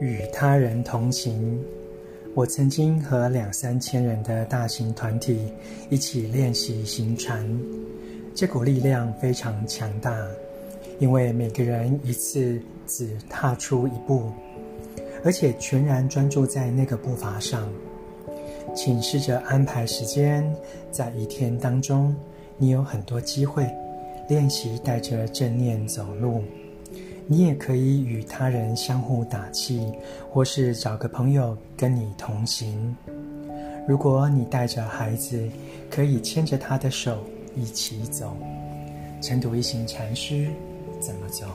与他人同行。我曾经和两三千人的大型团体一起练习行禅，这股力量非常强大，因为每个人一次只踏出一步，而且全然专注在那个步伐上。请试着安排时间，在一天当中，你有很多机会练习带着正念走路。你也可以与他人相互打气，或是找个朋友跟你同行。如果你带着孩子，可以牵着他的手一起走。晨读一行禅师怎么走？